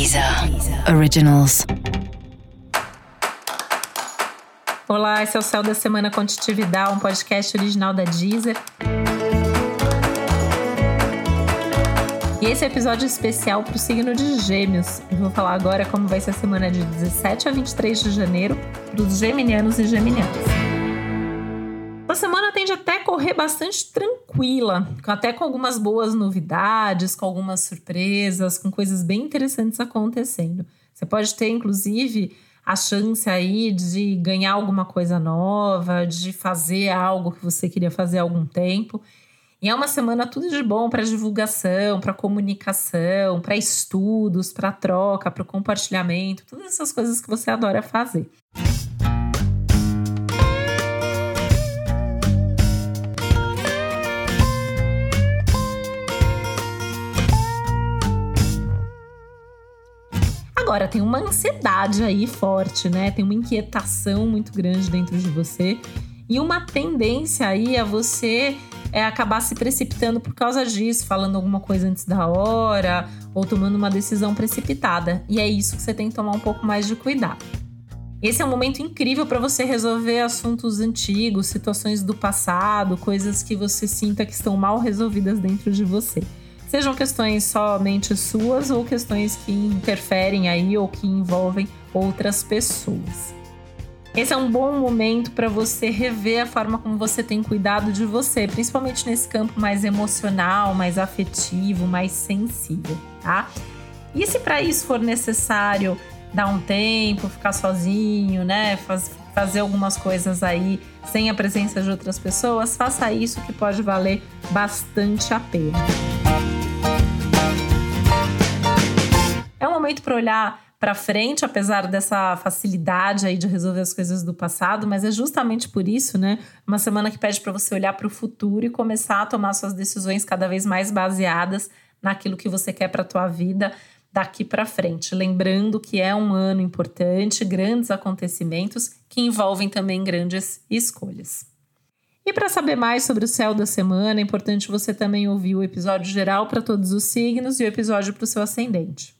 Deezer Originals. Olá, esse é o Céu da Semana Contitividade, um podcast original da Deezer. E esse é episódio especial para o signo de Gêmeos. Eu vou falar agora como vai ser a semana de 17 a 23 de janeiro para os geminianos e geminianas. A semana tende até a correr bastante tranquila, até com algumas boas novidades, com algumas surpresas, com coisas bem interessantes acontecendo. Você pode ter, inclusive, a chance aí de ganhar alguma coisa nova, de fazer algo que você queria fazer há algum tempo. E é uma semana tudo de bom para divulgação, para comunicação, para estudos, para troca, para compartilhamento, todas essas coisas que você adora fazer. Agora, tem uma ansiedade aí forte, né? Tem uma inquietação muito grande dentro de você e uma tendência aí a você é, acabar se precipitando por causa disso, falando alguma coisa antes da hora ou tomando uma decisão precipitada. E é isso que você tem que tomar um pouco mais de cuidado. Esse é um momento incrível para você resolver assuntos antigos, situações do passado, coisas que você sinta que estão mal resolvidas dentro de você. Sejam questões somente suas ou questões que interferem aí ou que envolvem outras pessoas. Esse é um bom momento para você rever a forma como você tem cuidado de você, principalmente nesse campo mais emocional, mais afetivo, mais sensível, tá? E se para isso for necessário dar um tempo, ficar sozinho, né, Faz, fazer algumas coisas aí sem a presença de outras pessoas, faça isso que pode valer bastante a pena. Momento para olhar para frente, apesar dessa facilidade aí de resolver as coisas do passado, mas é justamente por isso, né? Uma semana que pede para você olhar para o futuro e começar a tomar suas decisões cada vez mais baseadas naquilo que você quer para a tua vida daqui para frente. Lembrando que é um ano importante, grandes acontecimentos que envolvem também grandes escolhas. E para saber mais sobre o céu da semana, é importante você também ouvir o episódio geral para todos os signos e o episódio para o seu ascendente.